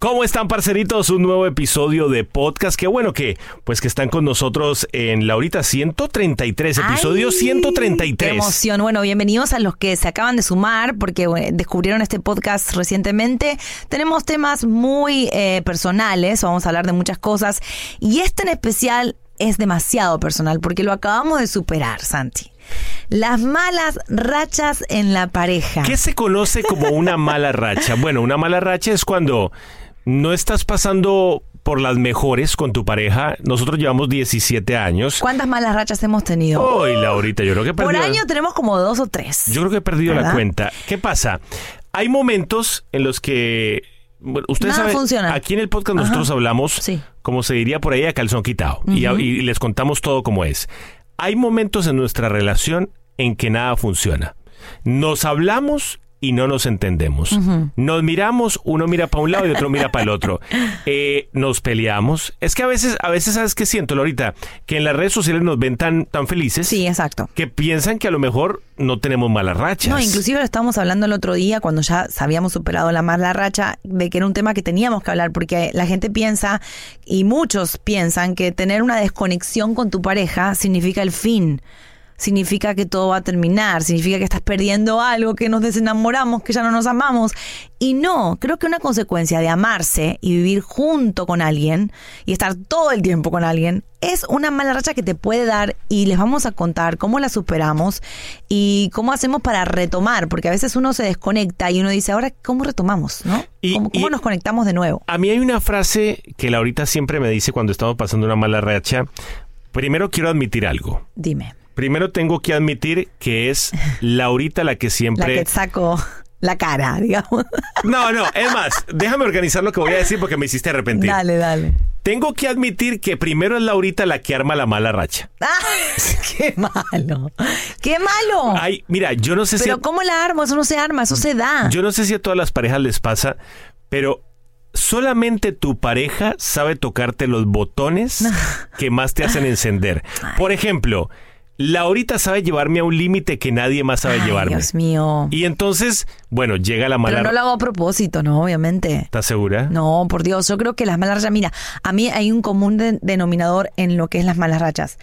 ¿Cómo están, parceritos? Un nuevo episodio de podcast. Qué bueno que, pues, que están con nosotros en la ahorita 133, episodio Ay, 133. Qué emoción. Bueno, bienvenidos a los que se acaban de sumar porque bueno, descubrieron este podcast recientemente. Tenemos temas muy eh, personales, vamos a hablar de muchas cosas. Y este en especial es demasiado personal porque lo acabamos de superar, Santi. Las malas rachas en la pareja. ¿Qué se conoce como una mala racha? Bueno, una mala racha es cuando no estás pasando por las mejores con tu pareja. Nosotros llevamos 17 años. ¿Cuántas malas rachas hemos tenido? Hoy, Laurita, yo creo que he Por perdido- año tenemos como dos o tres. Yo creo que he perdido la cuenta. ¿Qué pasa? Hay momentos en los que. Bueno, ustedes Nada saben, funciona. aquí en el podcast nosotros hablamos, Sí. como se diría por ahí, a calzón quitado. y, y les contamos todo como es. Hay momentos en nuestra relación en que nada funciona. Nos hablamos y no nos entendemos. Nos miramos, uno mira para un lado y otro mira para el otro. Eh, nos peleamos. Es que a veces, a veces, ¿sabes qué siento, Lorita? Que en las redes sociales nos ven tan, tan felices Sí, exacto. que piensan que a lo mejor no tenemos malas rachas. No, inclusive lo estábamos hablando el otro día cuando ya habíamos superado la mala racha de que era un tema que teníamos que hablar porque la gente piensa y muchos piensan que tener una desconexión con tu pareja significa el fin. Significa que todo va a terminar, significa que estás perdiendo algo, que nos desenamoramos, que ya no nos amamos. Y no, creo que una consecuencia de amarse y vivir junto con alguien y estar todo el tiempo con alguien es una mala racha que te puede dar y les vamos a contar cómo la superamos y cómo hacemos para retomar, porque a veces uno se desconecta y uno dice, ahora, ¿cómo retomamos? ¿no? Y- ¿Cómo, cómo y- nos conectamos de nuevo? A mí hay una frase que Laurita siempre me dice cuando estamos pasando una mala racha. Primero quiero admitir algo. Dime, Primero tengo que admitir que es Laurita la que la siempre... que saco la cara, digamos. No, no, es más, déjame organizar lo que voy a decir porque me hiciste arrepentir. dale, dale. Tengo que admitir que primero es Laurita la que arma la mala racha. ¡Ah! ¡Qué malo! ¡Qué malo! Ay, mira, yo no sé si... Pero ¿cómo la armo? Eso no se arma, eso se da. Yo no sé si a todas las parejas les pasa, pero solamente tu pareja sabe tocarte los botones que más te hacen encender. Por ejemplo, Laurita sabe llevarme a un límite que nadie más sabe Ay, llevarme. Dios mío. Y entonces, bueno, llega la mala Pero no lo hago a propósito, ¿no? Obviamente. ¿Estás segura? No, por Dios, yo creo que las malas rachas, mira, a mí hay un común de- denominador en lo que es las malas rachas.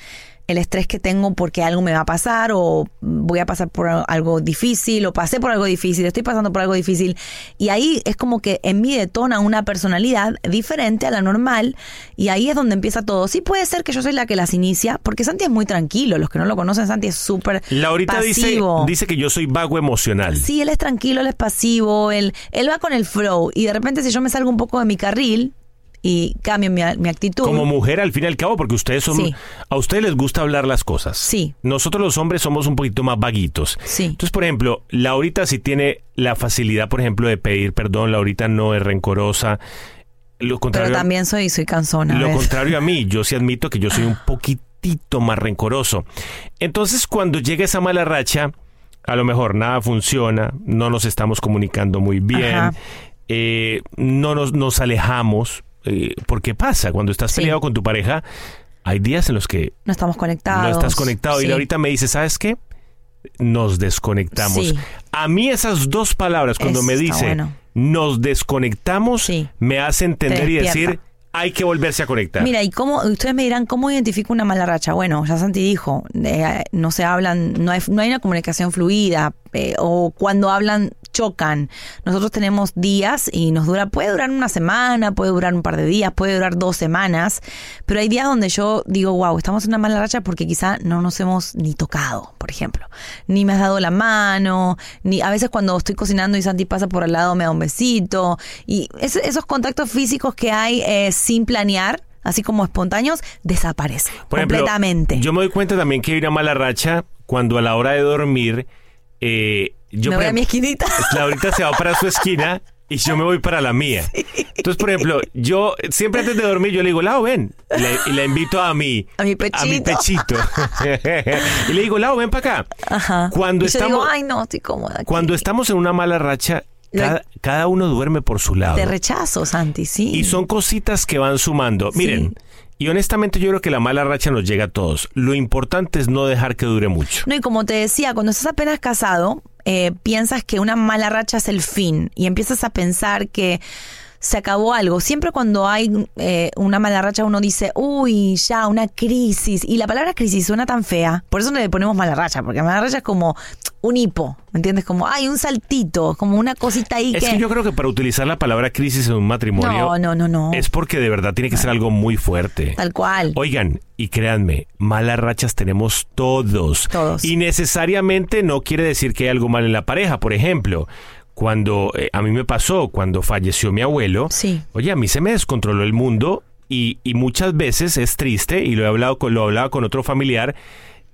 El estrés que tengo porque algo me va a pasar o voy a pasar por algo difícil o pasé por algo difícil, estoy pasando por algo difícil. Y ahí es como que en mí detona una personalidad diferente a la normal y ahí es donde empieza todo. Sí puede ser que yo soy la que las inicia porque Santi es muy tranquilo. Los que no lo conocen, Santi es súper Laurita dice, dice que yo soy vago emocional. Sí, él es tranquilo, él es pasivo, él, él va con el flow. Y de repente, si yo me salgo un poco de mi carril y cambio mi, mi actitud. Como mujer, al fin y al cabo, porque ustedes son. Sí. A ustedes les gusta hablar las cosas. Sí. Nosotros los hombres somos un poquito más vaguitos. Sí. Entonces, por ejemplo, Laurita sí tiene la facilidad, por ejemplo, de pedir perdón. Laurita no es rencorosa. Lo pero contrario, también soy, soy cansona. lo contrario a mí, yo sí admito que yo soy un poquitito más rencoroso. Entonces, cuando llega esa mala racha, a lo mejor nada funciona, no nos estamos comunicando muy bien, eh, no nos, nos alejamos. Eh, porque pasa, cuando estás Sí. peleado con tu pareja, hay días en los que No estamos conectados. no estás conectado. Sí. Y ahorita me dice, ¿sabes qué? Nos desconectamos. Sí. A mí esas dos palabras, cuando Eso me dice, bueno. nos desconectamos, me hace entender Te y decir, hay que volverse a conectar. Mira, y cómo, ustedes me dirán, ¿cómo identifico una mala racha? Bueno, ya Santi dijo, eh, no se hablan, no hay, no hay una comunicación fluida, eh, o cuando hablan chocan. Nosotros tenemos días y nos dura, puede durar una semana, puede durar un par de días, puede durar dos semanas, pero hay días donde yo digo, wow, estamos en una mala racha porque quizá no nos hemos ni tocado, por ejemplo, ni me has dado la mano, ni a veces cuando estoy cocinando y Santi pasa por al lado me da un besito, y es- esos contactos físicos que hay eh, sin planear, así como espontáneos, desaparecen Por ejemplo, completamente. yo me doy cuenta también que hay una mala racha cuando a la hora de dormir, eh, yo me voy a mi esquinita. Laurita se va para su esquina y yo me voy para la mía. Entonces, por ejemplo, yo siempre antes de dormir yo le digo, Lau, ven. Y le invito a mi, A mi mi pechito. pechito. y le digo, Lau, ven para acá. Ajá. Cuando y yo estamos, digo, ay, no, estoy cómoda. aquí". cuando estamos en una mala racha, cada, cada uno duerme por su lado. Te rechazo, Santi, sí. Y son cositas que van sumando. Miren, y honestamente yo creo que la mala racha nos llega a todos. Lo importante es no dejar que dure mucho. No, y como te decía, cuando estás apenas casado, eh, piensas que una mala racha es el fin y empiezas a pensar que se acabó algo. Siempre cuando hay eh, una mala racha uno dice, uy, ya, una crisis. Y la palabra crisis suena tan fea. Por eso no le ponemos mala racha, porque mala racha es como un hipo, ¿me entiendes? Como, hay un saltito, como una cosita ahí Es que yo creo que para utilizar la palabra crisis en un matrimonio No, no, no, no. es porque de verdad tiene que ser algo muy fuerte. Tal cual. Oigan, y créanme, malas rachas tenemos todos. Todos. Y necesariamente no quiere decir que hay algo mal en la pareja. Por ejemplo, cuando eh, a mí me pasó, cuando falleció mi abuelo, Sí. oye, a mí se me descontroló el mundo y, y muchas veces es triste, y lo he hablado con, lo he hablado con otro familiar,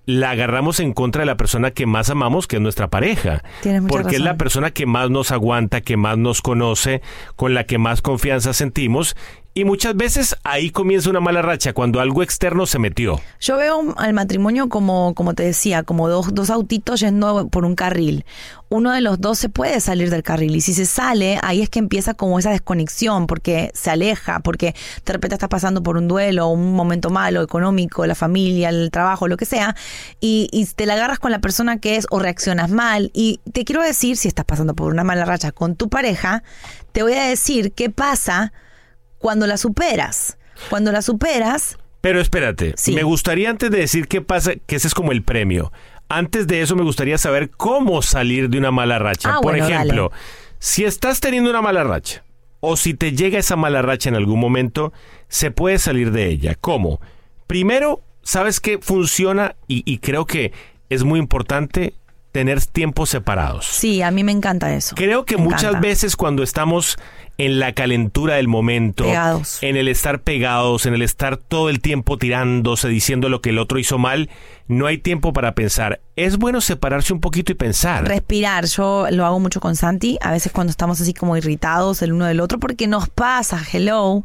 la agarramos en contra de la persona que más amamos, que es nuestra pareja. Tienes mucha Porque es la persona que más nos aguanta, que más nos conoce, con la que más confianza sentimos. Y muchas veces ahí comienza una mala racha, cuando algo externo se metió. Yo veo al matrimonio como, como te decía, como dos, dos autitos yendo por un carril. Uno de los dos se puede salir del carril y si se sale, ahí es que empieza como esa desconexión porque se aleja, porque de repente estás pasando por un duelo, un momento malo, económico, la familia, el trabajo, lo que sea, y, y te la agarras con la persona que es o reaccionas mal. Y te quiero decir, si estás pasando por una mala racha con tu pareja, te voy a decir qué pasa cuando la superas. Cuando la superas, Pero espérate, Sí. me gustaría antes de decir qué pasa, que ese es como el premio. Antes de eso me gustaría saber cómo salir de una mala racha. Ah, Por bueno, ejemplo, si estás teniendo una mala racha o si te llega esa mala racha en algún momento, se puede salir de ella. ¿Cómo? Primero, sabes que funciona y, y creo que es muy importante tener tiempos separados. sí, a mí me encanta eso. Creo que Me muchas encanta. veces cuando estamos en la calentura del momento, Pegados. en el estar pegados, en el estar todo el tiempo tirándose, diciendo lo que el otro hizo mal, no hay tiempo para pensar. Es bueno separarse un poquito y pensar. Respirar, yo lo hago mucho con Santi, a veces cuando estamos así como irritados el uno del otro, porque nos pasa, hello,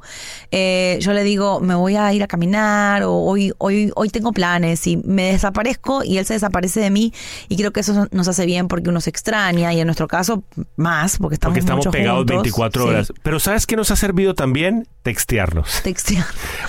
eh, yo le digo, me voy a ir a caminar o hoy, hoy, hoy tengo planes y me desaparezco y él se desaparece de mí y creo que eso nos hace bien porque uno se extraña y en nuestro caso más, porque estamos, porque estamos pegados juntos. 24 Sí, Pero ¿sabes qué nos ha servido también? Textearnos. textear.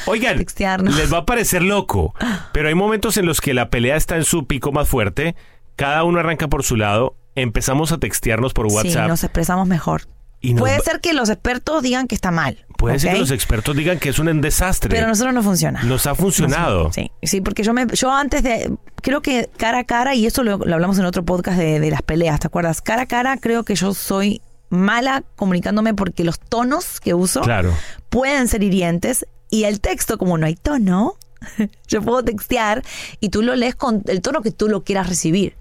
Oigan, Textearnos. les va a parecer loco, pero hay momentos en los que la pelea está en su pico más fuerte, cada uno arranca por su lado, empezamos a textearnos por Sí, WhatsApp. nos expresamos mejor. Y nos Puede ser que los expertos digan que está mal. Puede ser que los expertos digan que es un desastre. Pero a nosotros no funciona. Nos ha funcionado. Sí, sí, porque yo me, yo antes de, creo que cara a cara, y eso lo, lo hablamos en otro podcast de, de las peleas, ¿te acuerdas? Cara a cara creo que yo soy mala comunicándome porque los tonos que uso Claro. pueden ser hirientes y el texto, como no hay tono, yo puedo textear y tú lo lees con el tono que tú lo quieras recibir,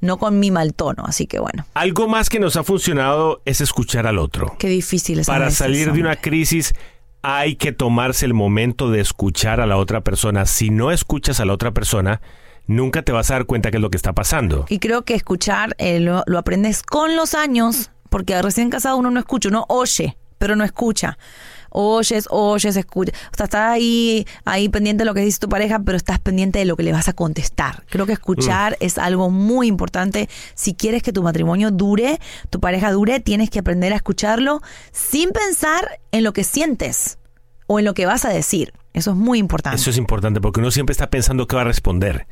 no con mi mal tono. Así que bueno, Algo más que nos ha funcionado es escuchar al otro. qué difícil es Para veces, salir de una crisis hay que tomarse el momento de escuchar a la otra persona. Si no escuchas a la otra persona, nunca te vas a dar cuenta qué es lo que está pasando. Y creo que escuchar eh, lo, lo aprendes con los años, porque recién casado uno no escucha, uno oye, pero no escucha. Oyes, oyes, escucha. O sea, estás ahí, ahí pendiente de lo que dice tu pareja, pero estás pendiente de lo que le vas a contestar. Creo que escuchar es algo muy importante. Si quieres que tu matrimonio dure, tu pareja dure, tienes que aprender a escucharlo sin pensar en lo que sientes o en lo que vas a decir. Eso es muy importante. Eso es importante porque uno siempre está pensando qué va a responder.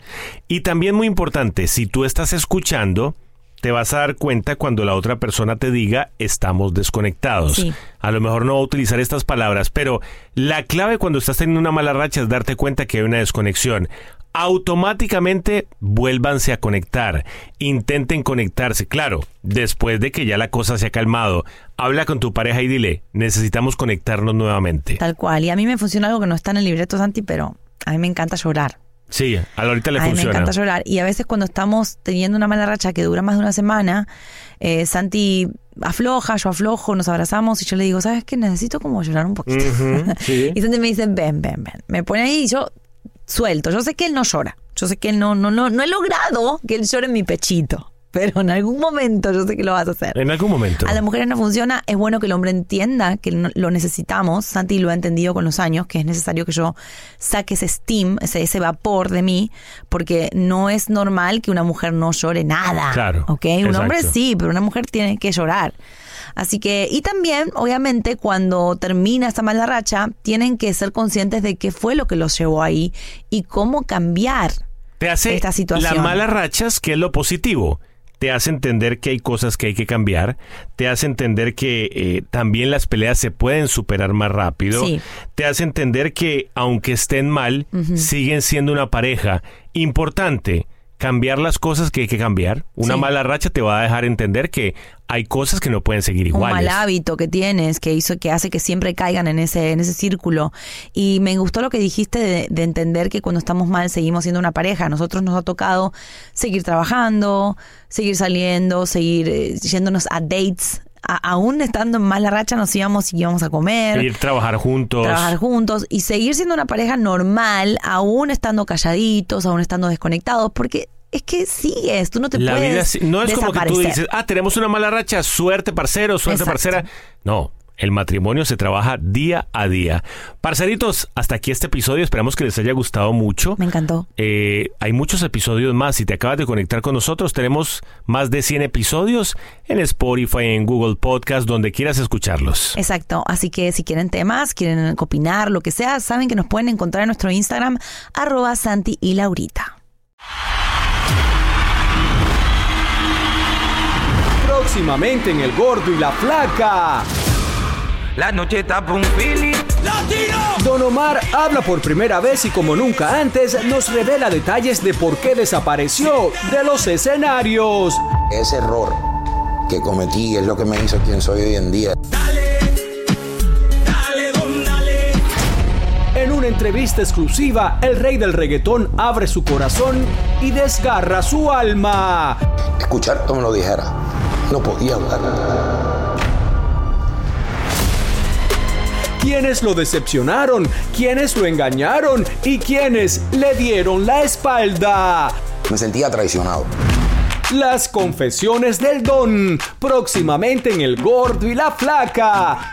Y también muy importante, si tú estás escuchando, te vas a dar cuenta cuando la otra persona te diga estamos desconectados. Sí. A lo mejor no va a utilizar estas palabras, pero la clave cuando estás teniendo una mala racha es darte cuenta que hay una desconexión. Automáticamente vuélvanse a conectar, intenten conectarse, claro, después de que ya la cosa se ha calmado. Habla con tu pareja y dile, necesitamos conectarnos nuevamente. Tal cual. Y a mí me funciona algo que no está en el libreto, Santi, pero a mí me encanta llorar. Sí, a la ahorita le a mí me encanta llorar. Y a veces cuando estamos teniendo una mala racha que dura más de una semana, eh, Santi afloja, yo aflojo, nos abrazamos y yo le digo, ¿sabes qué? Necesito como llorar un poquito. Sí. y Santi me dice, ven, ven, ven. Me pone ahí y yo suelto. Yo sé que él no llora. Yo sé que él no, no, no, no he logrado que él llore en mi pechito. pero en algún momento yo sé que lo vas a hacer. En algún momento. A las mujeres no funciona, es bueno que el hombre entienda que lo necesitamos. Santi lo ha entendido con los años, que es necesario que yo saque ese steam, ese, ese vapor de mí, porque no es normal que una mujer no llore nada. Claro, ¿Ok? Un hombre sí, pero una mujer tiene que llorar. Así que, y también, obviamente, cuando termina esta mala racha, tienen que ser conscientes de qué fue lo que los llevó ahí y cómo cambiar. Te hace esta situación. las malas rachas, que es lo positivo. Te hace entender que hay cosas que hay que cambiar. Te hace entender que eh, también las peleas se pueden superar más rápido. Sí. Te hace entender que aunque estén mal, siguen siendo una pareja. Importante, cambiar las cosas que hay que cambiar. Una Sí. mala racha te va a dejar entender que hay cosas que no pueden seguir un iguales. mal hábito que tienes que hizo que hace que siempre caigan en ese en ese círculo y me gustó lo que dijiste de, de entender que cuando estamos mal seguimos siendo una pareja a nosotros nos ha tocado seguir trabajando seguir saliendo seguir eh, yéndonos a dates A- aún estando en mala racha nos íbamos y íbamos a comer Ir trabajar juntos. trabajar juntos y seguir siendo una pareja normal, aún estando calladitos, aún estando desconectados, porque es que sigues, tú no te La puedes vida no es como que tú dices, ah, tenemos una mala racha, suerte parcero, suerte Exacto. parcera. No, el matrimonio se trabaja día a día. Parceritos, hasta aquí este episodio, esperamos que les haya gustado mucho. Me encantó. Eh, hay muchos episodios más. Si te acabas de conectar con nosotros, tenemos más de 100 episodios en Spotify, en Google Podcast, donde quieras escucharlos. Exacto, así que si quieren temas, quieren opinar, lo que sea, saben que nos pueden encontrar en nuestro Instagram, arroba Santi y Laurita. Próximamente en El Gordo y la Flaca. La noche está pa' un feeling. Don Omar habla por primera vez y como nunca antes nos revela detalles de por qué desapareció de los escenarios. Ese error que cometí es lo que me hizo quien soy hoy en día. En una entrevista exclusiva, el rey del reggaetón abre su corazón y desgarra su alma. Escuchar como lo dijera, no podía hablar. Quienes lo decepcionaron, quienes lo engañaron y quienes le dieron la espalda. Me sentía traicionado. Las confesiones del don, próximamente en El Gordo y la Flaca.